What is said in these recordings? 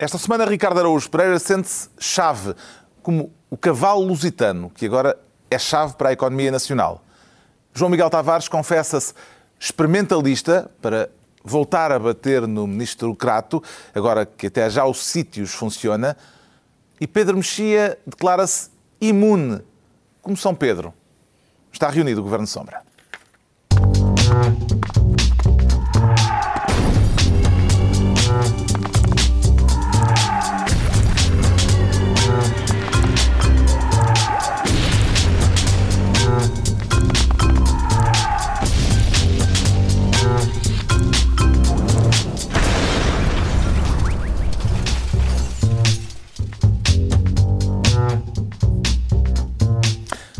Esta semana, Ricardo Araújo Pereira sente-se chave, como o cavalo lusitano, que agora é chave para a economia nacional. João Miguel Tavares confessa-se experimentalista para voltar a bater no ministro Crato, agora que até já o sítios funciona. E Pedro Mexia declara-se imune, como São Pedro. Está reunido o Governo Sombra.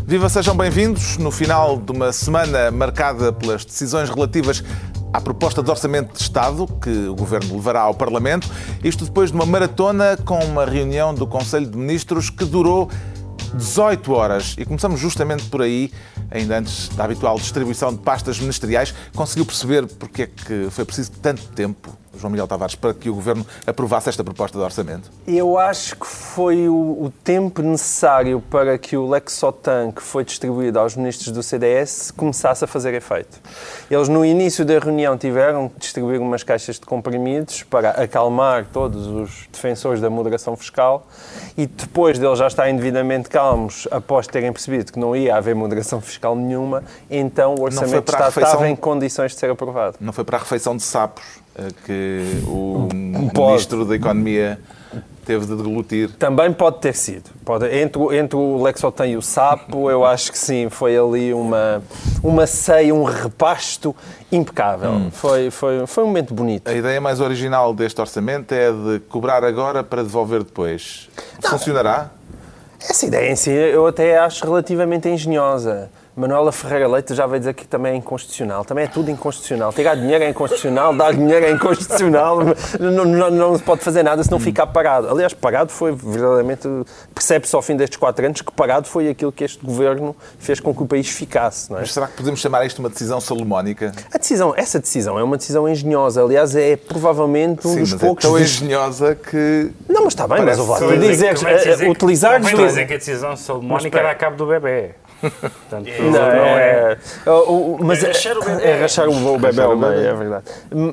Viva, sejam bem-vindos. No final de uma semana marcada pelas decisões relativas à proposta de orçamento de Estado que o Governo levará ao Parlamento, isto depois de uma maratona com uma reunião do Conselho de Ministros que durou 18 horas. E começamos justamente por aí, ainda antes da habitual distribuição de pastas ministeriais. Conseguiu perceber porque é que foi preciso tanto tempo João Miguel Tavares, para que o Governo aprovasse esta proposta de orçamento? Eu acho que foi o, o tempo necessário para que o Lex Sotan, que foi distribuído aos ministros do CDS, começasse a fazer efeito. Eles, no início da reunião, tiveram que distribuir umas caixas de comprimidos para acalmar todos os defensores da moderação fiscal e depois deles já estarem devidamente calmos, após terem percebido que não ia haver moderação fiscal nenhuma, então o Orçamento refeição... estava em condições de ser aprovado. Não foi para a refeição de sapos que o Ministro da Economia teve de deglutir. Também pode ter sido. Pode, entre, entre o Lexotan e o sapo, eu acho que sim, foi ali uma, uma ceia, um repasto impecável. Hum. Foi, foi, foi um momento bonito. A ideia mais original deste orçamento é de cobrar agora para devolver depois. Não, Funcionará? Essa ideia em si eu até acho relativamente engenhosa. Manuela Ferreira Leite já veio dizer que também é inconstitucional. Também é tudo inconstitucional. Tirar dinheiro é inconstitucional, dar dinheiro é inconstitucional. não, não, não se pode fazer nada se não ficar parado. Aliás, parado foi verdadeiramente. Percebe-se ao fim destes quatro anos que parado foi aquilo que este governo fez com que o país ficasse. Não é? Mas será que podemos chamar isto uma decisão salomónica? A decisão, essa decisão é uma decisão engenhosa. Aliás, é provavelmente um Sim, dos mas poucos. É tão engenhosa que. Não, mas está bem, mas o dizer, dizer, utilizar. Não dizer que a decisão salomónica era a cabo do bebê. Portanto, não, não é. é o, mas é rachar o bebê. É rachar o bebê meio, é verdade.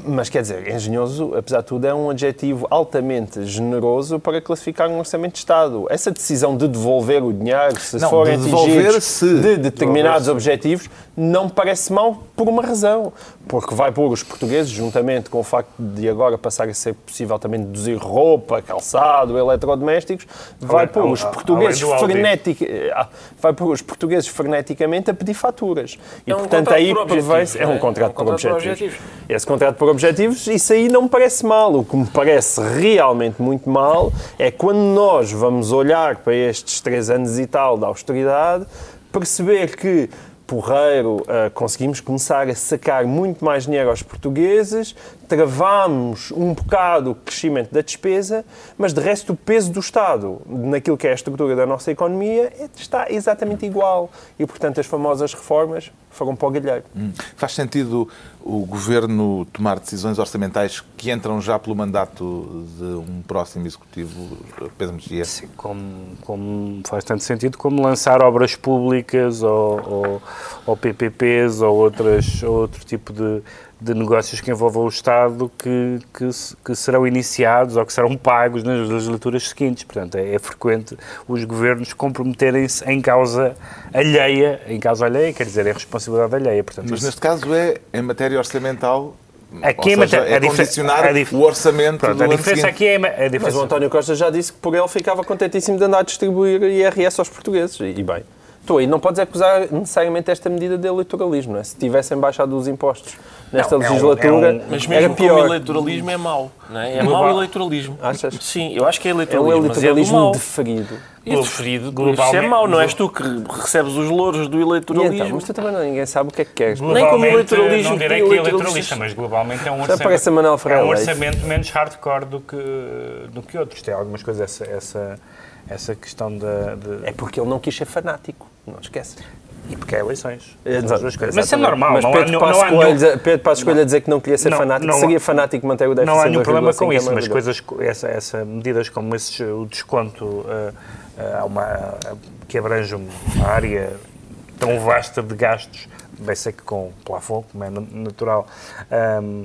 Mas quer dizer, engenhoso, apesar de tudo, é um adjetivo altamente generoso para classificar um orçamento de Estado. Essa decisão de devolver o dinheiro, se não, forem de atingidos de determinados objetivos, não parece mal por uma razão. Porque vai pôr os portugueses, juntamente com o facto de agora passar a ser possível também deduzir roupa, calçado, eletrodomésticos, vai pôr os portugueses frenéticos, ah, vai pôr os portugueses freneticamente a pedir faturas. E, é um portanto, aí prevê-se... É um contrato, é um contrato por, objetivos. por, objetivos. Esse contrato por objetivos, isso aí não me parece mal. O que me parece realmente muito mal é quando nós vamos olhar para estes três anos e tal da austeridade, perceber que porreiro, uh, conseguimos começar a sacar muito mais dinheiro aos portugueses, travámos um bocado o crescimento da despesa, mas de resto o peso do Estado naquilo que é a estrutura da nossa economia está exatamente igual. E, portanto, as famosas reformas foram para o galheiro. Hum. Faz sentido o Governo tomar decisões orçamentais que entram já pelo mandato de um próximo Executivo, Pedro Mexia? Sim, como, como faz tanto sentido como lançar obras públicas ou, ou, ou PPPs ou outras, outro tipo de de negócios que envolvam o Estado que, que, que, serão iniciados ou que serão pagos nas legislaturas seguintes. Portanto, é, é frequente os governos comprometerem-se em causa alheia, em causa alheia, quer dizer, é responsabilidade alheia. Portanto, Mas isso... neste caso é em matéria orçamental Aqui Ou seja, é condicionar dif... o orçamento Pronto, do a diferença aqui é a diferença. Mas o António Costa já disse que por ele ficava contentíssimo de andar a distribuir IRS aos portugueses. E bem, estou aí. Não podes acusar necessariamente esta medida de eleitoralismo, não é? Se tivessem baixado os impostos nesta não, legislatura, é um, é um, mas mesmo era pior. o eleitoralismo é mau, não é? É mau eleitoralismo. Achas? Sim, eu acho que é eleitoralismo, é um eleitoralismo é deferido. E deferido, isso é mau, não és tu que recebes os louros do eleitoralismo. Então, mas tu também não, ninguém sabe o que é que queres. Nem como eleitoralismo. Não direi que é eleitoralista, mas globalmente é um orçamento, é um orçamento menos hardcore do que, do que outros. Tem algumas coisas, essa, essa, essa questão da... De... É porque ele não quis ser fanático, não esquece. E porque é eleições. Exato. Mas isso é normal. Mas não Pedro, há, Passos não há Coelho, nenhum, Pedro Passos Coelho a dizer que não queria ser Não, fanático, não- seria fanático manter o déficit não há nenhum problema 2,5, com é isso, mas coisas, essa, essa medidas como esses, o desconto ah, a uma, que abrange uma área tão vasta de gastos, bem sei que com plafond, como é na- natural, ahm,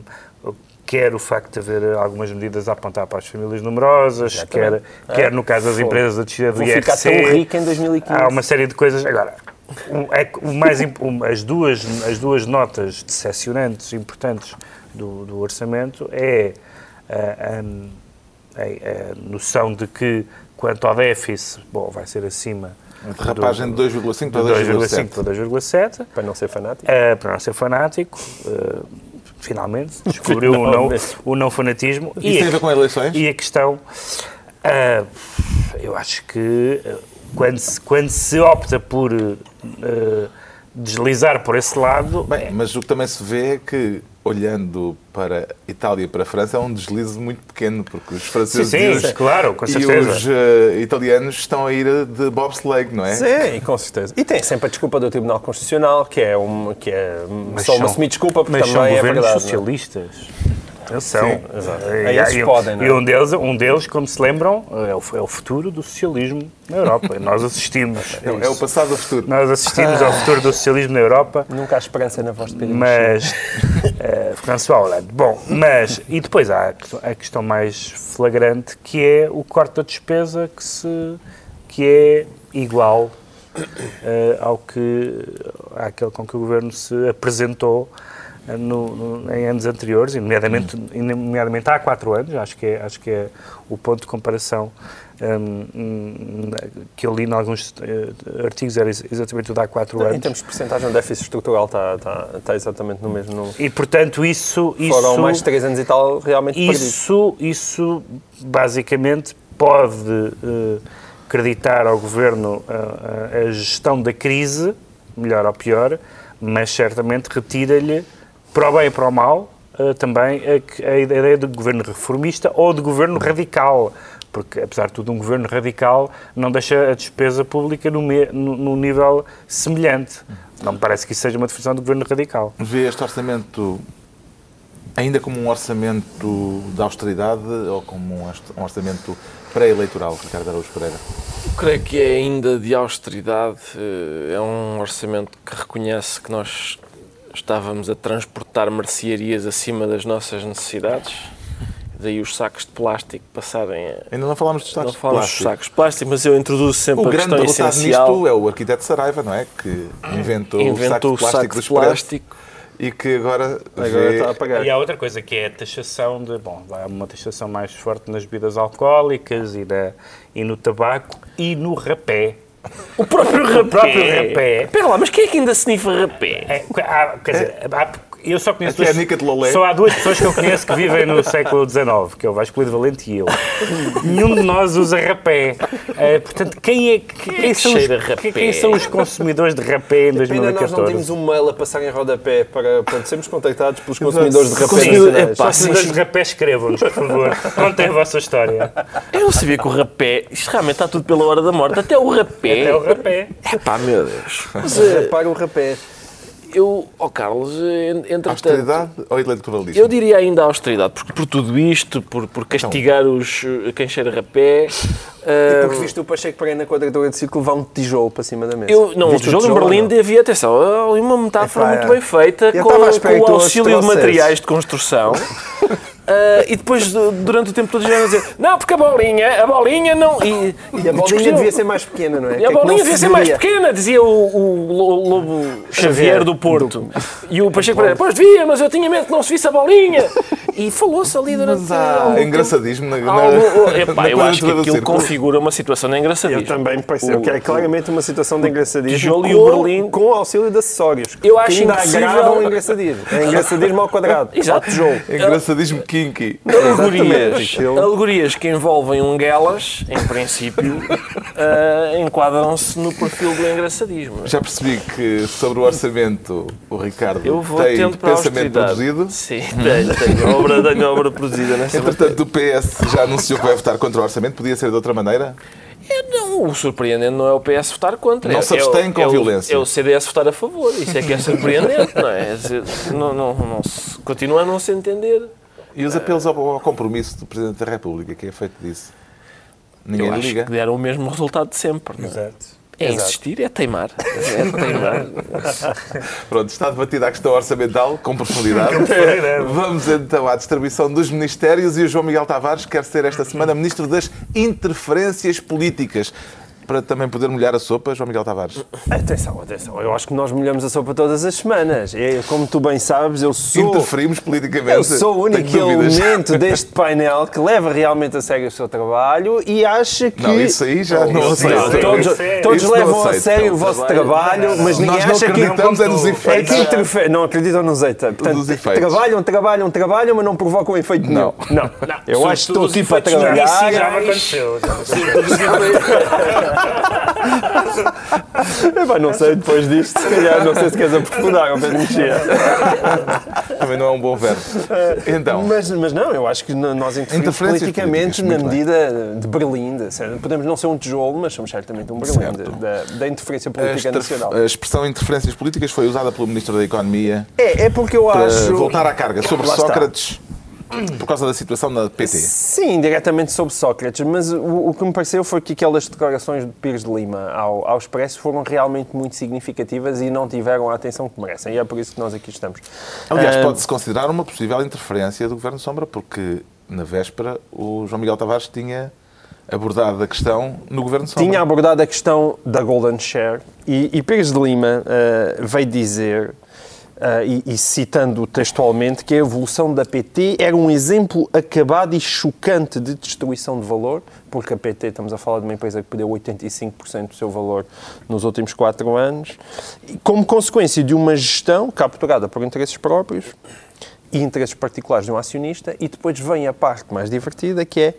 quer o facto de haver algumas medidas a apontar para as famílias numerosas, quer, Exatamente. quer no caso das empresas a descida do Vou IRC. ficar tão rico em 2015. Há uma série de coisas. Agora, o, é, o mais, o- as, duas, as duas notas decepcionantes importantes do, do orçamento é a, a- a- a noção de que, quanto ao déficit, bom, vai ser acima Uma derrapagem de 2,5 de para 2,5 2,7. para 2,7. Para não ser fanático. Uh, para não ser fanático, uh, finalmente, descobriu o, não, o não fanatismo. Isso tem a ver com eleições? E a questão, uh, eu acho que uh, quando se, quando se opta por uh, deslizar por esse lado, Bem, mas o que também se vê é que, olhando para Itália e para a França, é um deslize muito pequeno, porque os franceses Sim, sim, e os, claro, com e os eh, italianos estão a ir de bobsleigh, não é? Sim, com certeza. E tem sempre a desculpa do Tribunal Constitucional, que é, um, que é Mas só uma são- semi-desculpa, porque mas são também é governos verdade. não é? socialistas. Atenção. Sim, exato. E, e- podem, não é? e um deles, um deles, como se lembram, é o, é o futuro do socialismo na Europa. Nós assistimos. É, é o isso. passado do futuro. Nós assistimos ao futuro do socialismo na Europa, Nunca há esperança na voz de Pedro mas. eh, François Hollande. Bom, mas. E depois há a questão- mais flagrante que é o corte da despesa que, se, que é igual eh, ao que. àquele com que o governo se apresentou. Eh, no- no- em anos anteriores, nomeadamente, nomeadamente há quatro anos, acho que é, acho que é o ponto de comparação hum, hum, que eu li em alguns eh, artigos, era ex- exatamente o de há quatro Em anos. termos de porcentagem, o déficit estrutural está, está, está exatamente no mesmo número. E, portanto, isso... isso Foram mais de 3 anos e tal realmente isso, isso, basicamente, pode eh, acreditar ao Governo a, a- a gestão da crise, melhor ou pior, mas certamente retira-lhe, para o bem e para o mal, eh, também a, a ideia de governo reformista ou de governo radical. Porque, apesar de tudo, um governo radical não deixa a despesa pública no, me- no- num nível semelhante. Não me parece que isso seja uma definição de governo radical. Vê este orçamento ainda como um orçamento de austeridade ou como um um orçamento pré-eleitoral, Ricardo Araújo Pereira? Eu creio que é ainda de austeridade. eh, É um orçamento que reconhece que nós estávamos a transportar mercearias acima das nossas necessidades. Daí os sacos de plástico passarem a. Ainda não falámos dos Não sacos de falamos dos plástico. sacos de plástico, mas eu introduzo sempre O a grande questão derrotado essencial. nisto é o arquiteto Saraiva, não é? Que inventou, Inventou o o saco saco de plástico do de plástico. e que agora, Agora vê- está a pagar. E há outra coisa que é a taxação de. Bom, há uma taxação mais forte nas bebidas alcoólicas e, na, e no tabaco e no rapé. O próprio rapé. próprio rapé. Espera lá, mas quem é que ainda sniffa rapé? É, há- quer dizer, há- eu só conheço. Duas- Nica de Lolé. Só há duas pessoas que eu conheço que vivem no século XIX, que é o Vasco Lido Valente e eu. Nenhum de nós usa rapé. Eh, portanto, quem é que, quem que são os, cheira rapé? quem- são os consumidores de rapé em Pena nós não 2014? temos um mail a passar em rodapé para, para sermos contactados pelos consumidores de rapé Consumidor- nacionais. Epá, Consumidores de rapé, escrevam-nos, por favor. Contem a vossa história. Eu não sabia que o rapé. Isto realmente está tudo pela hora da morte. Até o rapé. É o rapé. Epá, meu Deus. Mas, eh, Para o rapé. Eu, ó Carlos, eh, entretanto. austeridade ou eleitoralismo? Eu diria ainda a austeridade, porque por tudo isto, por, por castigar os, eh, quem cheira rapé. eh, Porque viste o Pacheco Pereira na quadradura de círculo levar um tijolo para cima da mesa. eu, não, o Viste tijolo em Berlim havia, atenção, ali uma metáfora muito é. bem feita, Eu com, com o auxílio de materiais de construção. Ah, e depois, de- durante o tempo todo, já iam dizer: Não, porque a bolinha, a bolinha não. E, E a bolinha discutiam. devia ser mais pequena, não é? E Que a é que não bolinha devia ser mais pequena, dizia o, o Lo- Lobo Xavier Xavier, do Porto. E o Pacheco Pereira, pois devia, mas eu tinha medo que não se visse a bolinha. E falou-se ali durante. Mas há algum tempo. engraçadismo na, na, Algo- Epá, na eu acho que do aquilo configura uma situação de Eu engraçadismo. também me pareceu que é claramente uma situação de engraçadismo tijolo e com, o Berlim. com o auxílio de acessórios. Eu que acho ainda impossível- agravam o engraçadismo. É engraçadismo ao quadrado. Exato. Tijolo. Engraçadismo kinky. Alegorias, alegorias que envolvem um guelas, em princípio, ah, enquadram-se no perfil do engraçadismo. Já percebi que sobre o orçamento o Ricardo Eu vou tem a pensamento produzido. Sim, tenho, tenho obra, tenho obra produzida nessa matéria. Entretanto, o PS já anunciou que vai votar contra o orçamento. Podia ser de outra maneira? É, não, o surpreendente não é o PS votar contra. Não é, se abstém é, com é violência. É o CDS votar a favor. Isso é que é surpreendente, não é? Não, não, não continua a não se entender. E os apelos ao, ao compromisso do Presidente da República, que é feito disso? Ninguém Eu acho liga. que deram o mesmo resultado de sempre. Não é? Exato. É insistir, é teimar. É teimar. Pronto, está debatida a questão orçamental com profundidade. Vamos então à distribuição dos ministérios e o João Miguel Tavares quer ser esta semana Ministro das Interferências Políticas. Para também poder molhar a sopa, João Miguel Tavares. Atenção, atenção. Eu acho que nós molhamos a sopa todas as semanas. É, como tu bem sabes, eu sou. Interferimos politicamente. Eu sou o único elemento deste painel que leva realmente a sério o seu trabalho e acha que. Não, isso aí já não isso aceito. não, Todos, todos não levam a aceito. sério o Não, vosso trabalho- trabalho, mas ninguém Nós não acha que. acreditamos é nos É É efeitos. que interfere. Não acreditam nos efeitos. Portanto, trabalham, trabalham, trabalham, mas não provocam efeito nenhum. Não. Eu acho que estou a os efeitos trabalhar. Isso já me aconteceu. Epá, não sei, depois disto, se calhar, não sei se queres aprofundar, ou Pedro Mexia. Também não é um bom verbo. Então, Mas, mas não, eu acho que nós interferimos politicamente na muito bem. medida de Berlim. de- podemos não ser um tijolo, mas somos certamente um Berlim de- da, da interferência a política exter- nacional. a expressão interferências políticas foi usada pelo Ministro da Economia É, é porque eu acho. voltar à carga sobre Lá está. Por causa da situação na PT. Sim, diretamente sobre Sócrates, mas o, o que me pareceu foi que aquelas declarações de Pires de Lima ao, ao Expresso foram realmente muito significativas e não tiveram a atenção que merecem. E é por isso que nós aqui estamos. Aliás, Ah, pode-se considerar uma possível interferência do Governo Sombra, porque na véspera o João Miguel Tavares tinha abordado a questão no Governo Sombra. tinha abordado a questão da Golden Share e, e Pires de Lima eh, veio dizer, eh, e, e citando textualmente, que a evolução da PT era um exemplo acabado e chocante de destruição de valor, porque a PT, estamos a falar de uma empresa que perdeu 85% do seu valor nos últimos quatro anos, como consequência de uma gestão capturada por interesses próprios, e interesses particulares de um acionista, e depois vem a parte mais divertida, que é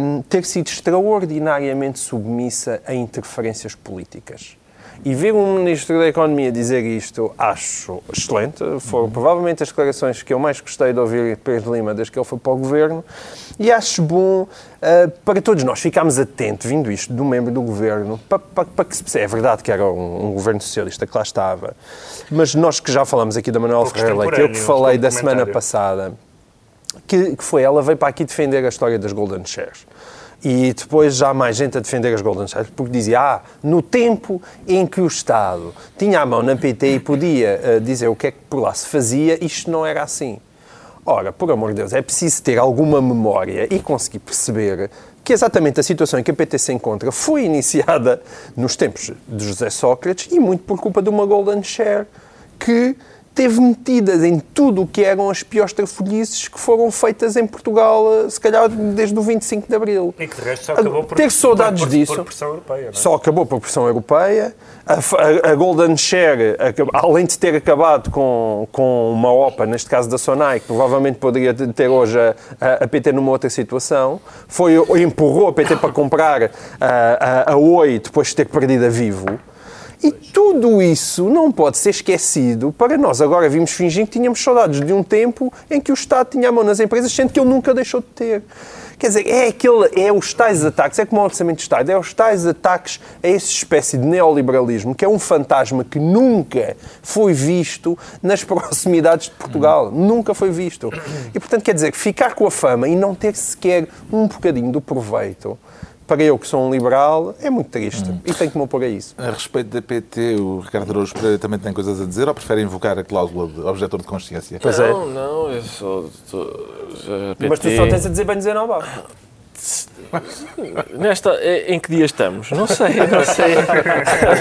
hum, ter sido extraordinariamente submissa a interferências políticas. E ver um Ministro da Economia dizer isto, acho excelente. Foram provavelmente as declarações que eu mais gostei de ouvir de Pedro Lima desde que ele foi para o Governo. E acho bom ah, para todos nós ficarmos atentos, vindo isto de um membro do Governo, para, para, para que se perceba. É verdade que era um, um Governo socialista que lá estava, mas nós que já falamos aqui da Manuel Ferreira Leite, eu que falei da semana passada, que, que foi, ela veio para aqui defender a história das Golden Shares. E depois já há mais gente a defender as Golden Shares, porque dizia, ah, no tempo em que o Estado tinha a mão na PT e podia eh, dizer o que é que por lá se fazia, isto não era assim. Ora, por amor de Deus, é preciso ter alguma memória e conseguir perceber que exatamente a situação em que a PT se encontra foi iniciada nos tempos de José Sócrates e muito por culpa de uma Golden Share que teve metidas em tudo o que eram as piores trafolhices que foram feitas em Portugal, eh, se calhar desde o 25 de Abril. E que de resto só acabou por, ter saudades por, por, disso. por pressão europeia. É? Só acabou por pressão europeia. A, a- a Golden Share, acab- além de ter acabado com, com uma OPA, neste caso da Sonai, que provavelmente poderia ter hoje a, a- a PT numa outra situação, foi, empurrou a PT para comprar a, a, a Oi depois de ter perdido a Vivo. E tudo isso não pode ser esquecido para nós agora vimos fingir que tínhamos saudades de um tempo em que o Estado tinha a mão nas empresas, sendo que ele nunca deixou de ter. Quer dizer, é, aquele, é os tais ataques, é como o Orçamento de Estado, é os tais ataques a essa espécie de neoliberalismo, que é um fantasma que nunca foi visto nas proximidades de Portugal. Nunca foi visto. E, portanto, quer dizer, ficar com a fama e não ter sequer um bocadinho do proveito, para eu que sou um liberal, é muito triste. E tenho que me opor a isso. A respeito da PT, o Ricardo Araújo Pereira também tem coisas a dizer ou prefere invocar a cláusula de objetor de consciência? Pois é. não, não, eu sou. a PT, Mas tu só tens a dizer bem dizer não, vá. Nesta, eh, em que dia estamos? Não sei, não sei.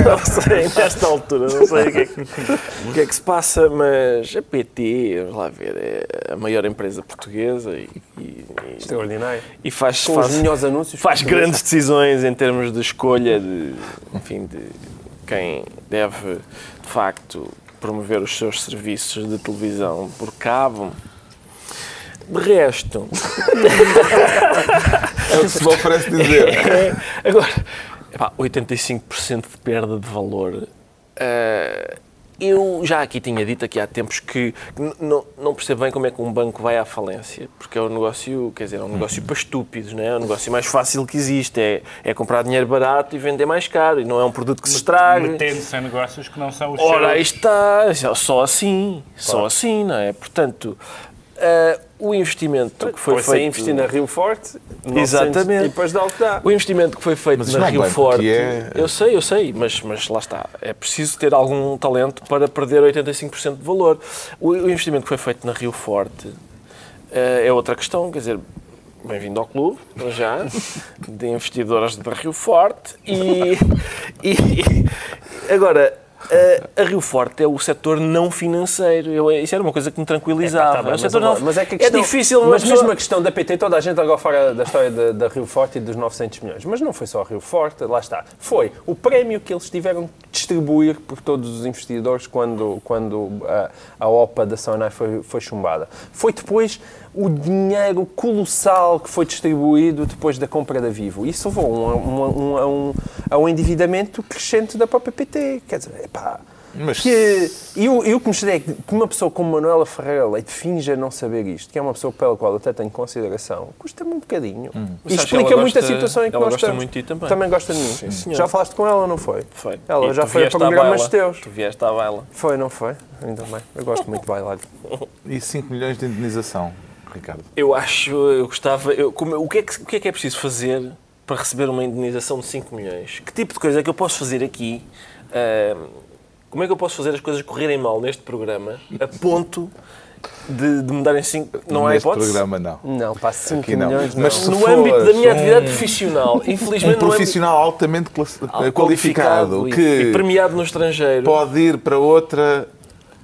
Não sei, nesta altura, não sei o que, é que, o que é que se passa, mas a PT, vamos lá ver, é a maior empresa portuguesa e, e, Extraordinário. e faz, Com faz, os melhores anúncios. faz grandes decisões em termos de escolha de, enfim, de quem deve, de facto, promover os seus serviços de televisão por cabo. De resto, É o que se me oferece dizer. É, agora, epá, 85% de perda de valor. eh, eu já aqui tinha dito aqui há tempos que não, não percebo bem como é que um banco vai à falência, porque é um negócio, quer dizer, é um negócio para estúpidos, não é? É o negócio mais fácil que existe, é, é comprar dinheiro barato e vender mais caro, e não é um produto que se estraga. Metendo-se em negócios que não são os Ora, seus. aí está, só assim, só assim, não é? Portanto, uh, o investimento que foi Foi feito... investir na Rio Forte, 900, Exatamente. e depois dá o que dá. O investimento que foi feito Mas na é Rio Forte, é- eu sei, eu sei, mas, mas lá está. É preciso ter algum talento para perder 85% de valor. O, o investimento que foi feito na Rio Forte eh, é outra questão, quer dizer, bem-vindo ao clube, para já, de investidores da Rio Forte. E, e agora, a, a Rio Forte é o setor não financeiro. Eu, isso era uma coisa que me tranquilizava. Tá É mas, setor agora- não- mas é que a questão, difícil uma Mas pessoa- mesmo a questão da PT, toda a gente agora fora da história da, da Rio Forte e dos 900 milhões. Mas não foi só a Rio Forte, lá está. Foi o prémio que eles tiveram que distribuir por todos os investidores quando, quando a, a OPA da Sonai foi, foi chumbada. Foi depois o dinheiro colossal que foi distribuído depois da compra da Vivo. Isso levou um, um, um, a, um, endividamento crescente da própria PT. Quer dizer, epá, Mas- que, e o, e o que me é que uma pessoa como Manuela Ferreira Leite finja não saber isto, que é uma pessoa pela qual eu até tenho consideração, custa-me um bocadinho. Mas E explica muito a situação em que nós gosta estamos. muito de ti também. gosta de mim. Sim, senhor. já falaste com ela, não foi? Foi. Ela E já foi a programas teus. Tu vieste à baila. Foi, não foi? Ainda bem. Eu gosto muito de bailar. E 5 milhões de indenização, Ricardo. Eu acho, eu gostava. Eu, como- o, que é que, o que é que é preciso fazer para receber uma indenização de 5 milhões? Que tipo de coisa é que eu posso fazer aqui? Ahm, como é que eu posso fazer as coisas correrem mal neste programa a ponto de, de me darem 5. Não há Neste hipótese? programa, não. Não, pá, 5 Aqui não. milhões. Mas não. se No âmbito da minha um- atividade profissional, infelizmente Um no profissional altamente class- Ah, qualificado e- que e premiado no estrangeiro. pode ir para outra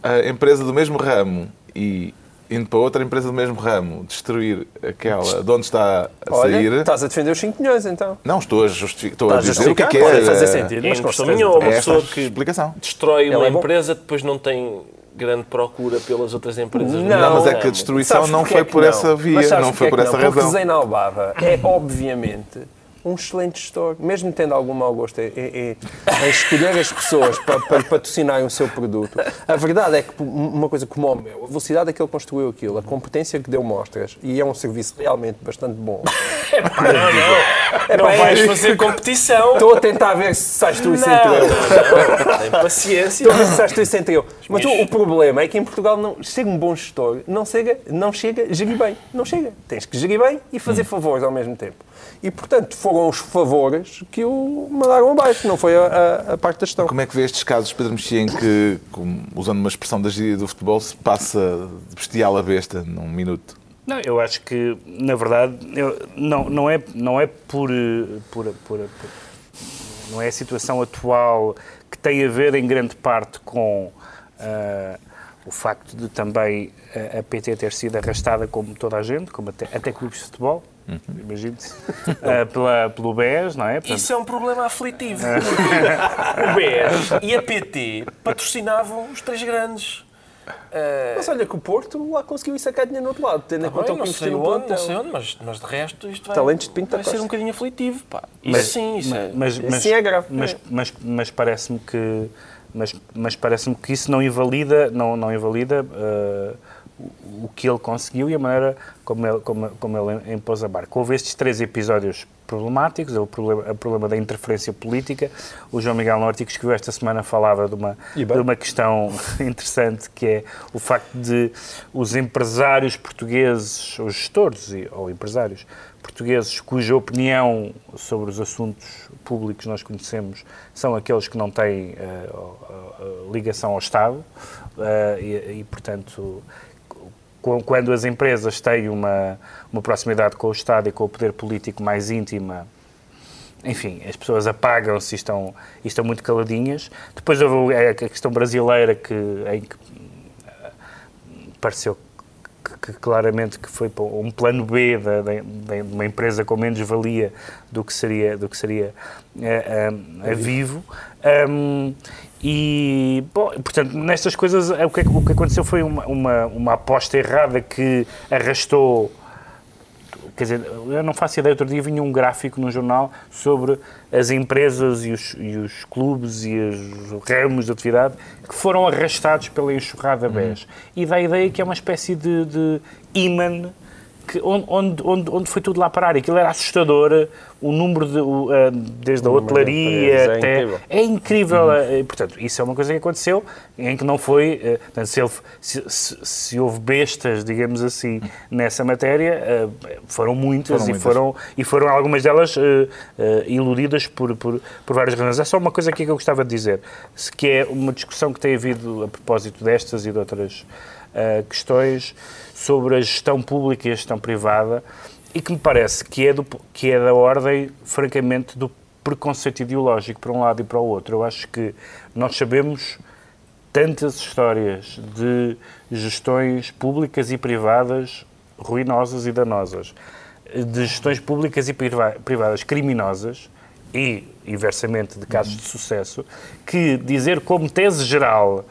ah, empresa do mesmo ramo e indo para outra empresa do mesmo ramo destruir aquela de onde está a Olha, sair. estás a defender os 5 milhões então. Não, estou a justificar. Estou a a dizer o que é que justificar? é. Pode fazer sentido. É Mas com certeza. minha ou uma É pessoa que explicação. destrói uma é empresa, depois não tem grande procura pelas outras empresas. Não, Não, mas é que a destruição não foi que por não? essa via, não foi por essa não? Porque razão. Zé Albava é, obviamente, um excelente gestor, mesmo tendo algum mau gosto em, em- em escolher as pessoas para, para patrocinarem o seu produto. A verdade é que uma coisa como o meu, a velocidade a que ele construiu aquilo, a competência que deu mostras, e é um serviço realmente bastante bom. Não, não. não pá, é- vais fazer competição. Estou a tentar ver se sais tu e sem Não, eu. não, tem paciência. Estou a ver se sais tu e sem eu. Mas o, problema é que em Portugal não, ser um bom gestor não chega, não chega a gerir bem. Não chega. Tens que gerir bem e fazer favores ao mesmo tempo. E, portanto, foram os favores que o mandaram abaixo, não foi a, a- a parte da gestão. Como é que vê estes casos, Pedro Mexia, em que, como- usando uma expressão da gíria do futebol, se passa de bestial a besta num minuto? Não, eu acho que, na verdade, eu- não, não, é, não é por, eh, por, por- por- Não é a situação atual que tem a ver, em grande parte, com ah, o facto de também a, a PT ter sido arrastada, como toda a gente, como até, até clubes de futebol, imagine-se, ah, pela, pelo BES, não é? Portanto, Isso é um problema aflitivo. o BES e a PT patrocinavam os três grandes. Eh, Mas olha que o Porto lá conseguiu ir sacar dinheiro no outro lado, tendo em Tá conta o que não sei investiu no onde, não sei onde, mas, mas de resto isto vai, Talentos de Pinto da vai ser um bocadinho aflitivo. Pá. Isso Mas- sim, isso é. mas, Isso mas, sim é grave. mas, mas, mas parece-me que mas, mas parece-me que isso não invalida não não invalida eh, o, que ele conseguiu e a maneira como ele como, como ele impôs a barca. Houve estes três episódios problemáticos o problema o problema da interferência política. O João Miguel Norte que escreveu esta semana falava de uma de uma questão interessante que é o facto de os empresários portugueses ou gestores ou empresários portugueses cuja opinião sobre os assuntos públicos nós conhecemos são aqueles que não têm eh, ligação ao Estado eh, e, e, portanto, quando as empresas têm uma, uma proximidade com o Estado e com o poder político mais íntima, enfim, as pessoas apagam-se e estão, e estão muito caladinhas. Depois houve a a questão brasileira que, em que eh, pareceu que, que claramente que foi um plano B da- da- de uma empresa com menos valia do que seria do que seria eh, eh, a Vivo Ahm, e bom, portanto nestas coisas eh, o que, o que aconteceu foi uma, uma, uma aposta errada que arrastou quer dizer, eu não faço ideia, outro dia vinha um gráfico no jornal sobre as empresas e os, e os clubes e os ramos de atividade que foram arrastados pela enxurrada BES. Uhum. E dá a ideia que é uma espécie de, de imã que, onde, onde, onde foi tudo lá parar. Aquilo era assustador, o número de, o, uh, desde a hotelaria é até. Incrível. É incrível. Uhum. portanto, isso é uma coisa que aconteceu em que não foi. Uh, portanto, se, se, se, se, houve bestas, digamos assim, nessa matéria, uh, foram muitas, foram e, muitas. Foram, e foram algumas delas iludidas por, por, por várias razões. É só uma coisa aqui que eu gostava de dizer, que é uma discussão que tem havido a propósito destas e de outras questões sobre a gestão pública e a gestão privada e que me parece que é, do, que é da ordem, francamente, do preconceito ideológico para um lado e para o outro. Eu acho que nós sabemos tantas histórias de gestões públicas e privadas ruinosas e danosas, de gestões públicas e privadas criminosas e, inversamente, de casos de sucesso, que dizer como tese geral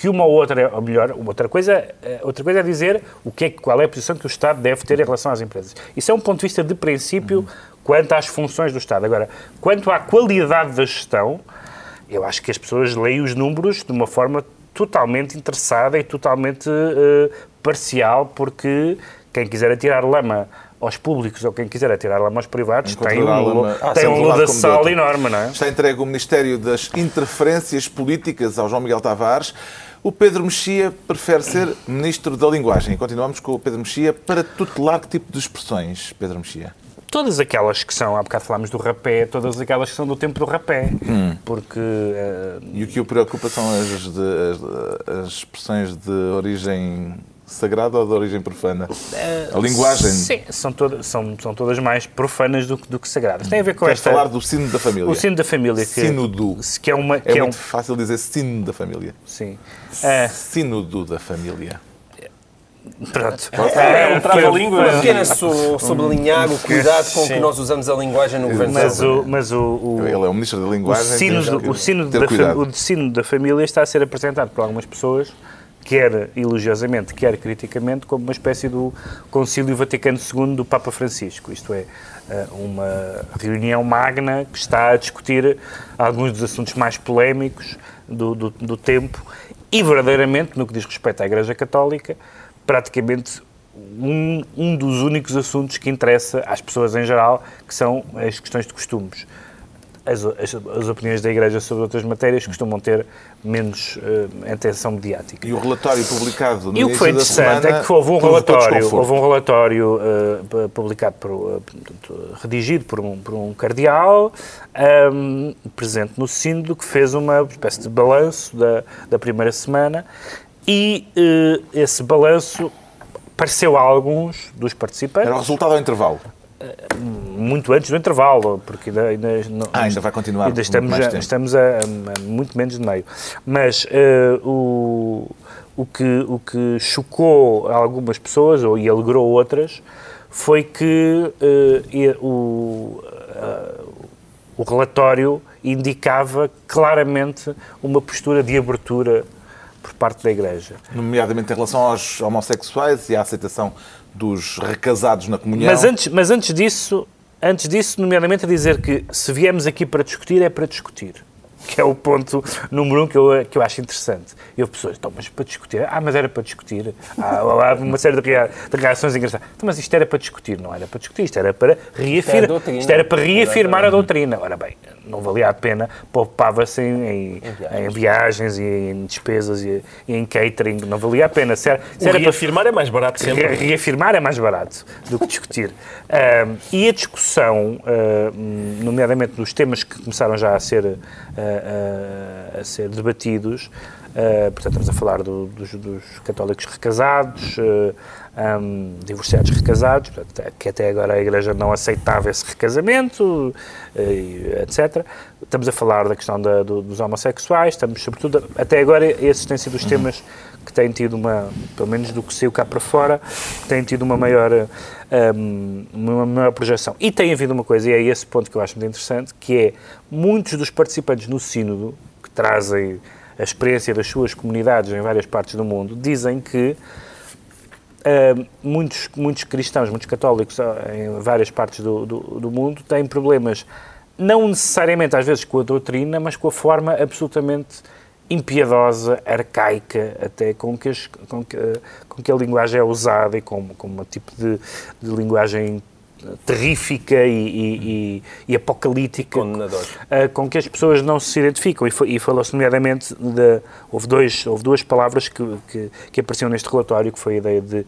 que uma ou outra, é, ou melhor, outra coisa, eh, outra coisa é dizer o que é, qual é a posição que o Estado deve ter em relação às empresas. Isso é um ponto de vista de princípio quanto às funções do Estado. Agora, quanto à qualidade da gestão, eu acho que as pessoas leem os números de uma forma totalmente interessada e totalmente uh, parcial, porque quem quiser atirar lama aos públicos ou quem quiser atirar lama aos privados tem um, ah, tem um ladaçal enorme, não é? Está entregue o Ministério das Interferências Políticas ao João Miguel Tavares. O Pedro Mexia prefere ser Ministro da Linguagem. Continuamos com o Pedro Mexia para tutelar que tipo de expressões, Pedro Mexia? Todas aquelas que são, há bocado falámos do rapé, todas aquelas que são do tempo do rapé. Hum. Porque. Uh... E o que o preocupa são as, de, as, as expressões de origem sagrada ou de origem profana? Uh, a linguagem? Sim, são, todas são, são todas mais profanas do, do que sagradas. Tem a ver com Queres esta... falar do sino da família? O sino da família. Que, Sínodo. Que é uma... Que é, é muito um... fácil dizer sino da família. Sim. Uh... Sínodo da família. Pronto. É, é um trava-língua. Apenas sublinhar o cuidado com que nós usamos a linguagem no governo mas o, mas o, o, Ele é o ministro da linguagem. O sino, do, o, sino da, o sino da família está a ser apresentado por algumas pessoas quer elogiosamente, quer criticamente, como uma espécie do Concílio Vaticano II do Papa Francisco. Isto é, eh, uma reunião magna que está a discutir alguns dos assuntos mais polémicos do, do, do tempo e, verdadeiramente, no que diz respeito à Igreja Católica, praticamente um, um dos únicos assuntos que interessa às pessoas em geral, que são as questões de costumes as, as, as, opiniões da Igreja sobre outras matérias costumam ter menos uh, atenção mediática. E o relatório publicado no E o que foi interessante é que houve um relatório, houve um relatório uh, publicado, por, uh, redigido por um, por um cardeal, um, presente no Sínodo, que fez uma espécie de balanço da, da primeira semana e esse balanço pareceu a alguns dos participantes... Era o resultado ao intervalo muito antes do intervalo, porque ainda, ainda, não, ah, ainda vai continuar. Ainda estamos, a, estamos a, a, muito menos de meio. Mas uh, o, o, que, o que chocou algumas pessoas, ou, e alegrou outras, foi que uh, o, uh, o relatório indicava claramente uma postura de abertura por parte da Igreja. Nomeadamente em relação aos homossexuais e à aceitação dos recasados na comunhão. Mas antes, mas antes disso, antes disso, nomeadamente a dizer que se viemos aqui para discutir, é para discutir. Que é o ponto número um que eu, que eu acho interessante. E houve pessoas, então, mas para discutir? Ah, mas era para discutir. Há, há uma série de, rea, de reações engraçadas. Então, mas isto era para discutir, não era para discutir, isto era para reafirmar. Isto, isto era para reafirmar a doutrina. Ora bem, não valia a pena, poupava-se em, em, em, viagens e em despesas e, e, em catering, não valia a pena. Se era, se era reafirmar para, é mais barato sempre. Re, reafirmar é mais barato do que discutir. um, e a discussão, uh, nomeadamente dos temas que começaram já a ser, uh, uh, a ser debatidos, Uh, portanto, estamos a falar do, dos, dos, católicos recasados, uh, um, divorciados recasados, portanto, que até agora a Igreja não aceitava esse recasamento, uh, etc. Estamos a falar da questão da, do, dos homossexuais, estamos, sobretudo, até agora, esses têm sido os temas que têm tido uma, pelo menos do que saiu cá para fora, têm tido uma maior, um, uma maior projeção. E tem havido uma coisa, e é esse ponto que eu acho muito interessante, que é muitos dos participantes no Sínodo, que trazem a experiência das suas comunidades em várias partes do mundo, dizem que Uh, muitos, muitos cristãos, muitos católicos em várias partes do, do, do, mundo têm problemas, não necessariamente às vezes com a doutrina, mas com a forma absolutamente impiedosa, arcaica, até com que, as, com que, com que a linguagem é usada e com, com um tipo de, de linguagem terrífica e, e, e apocalíptica uh, com que as pessoas não se identificam. E, e falou-se nomeadamente, de, houve, dois, houve duas palavras que, que, que, apareciam neste relatório, que foi a ideia de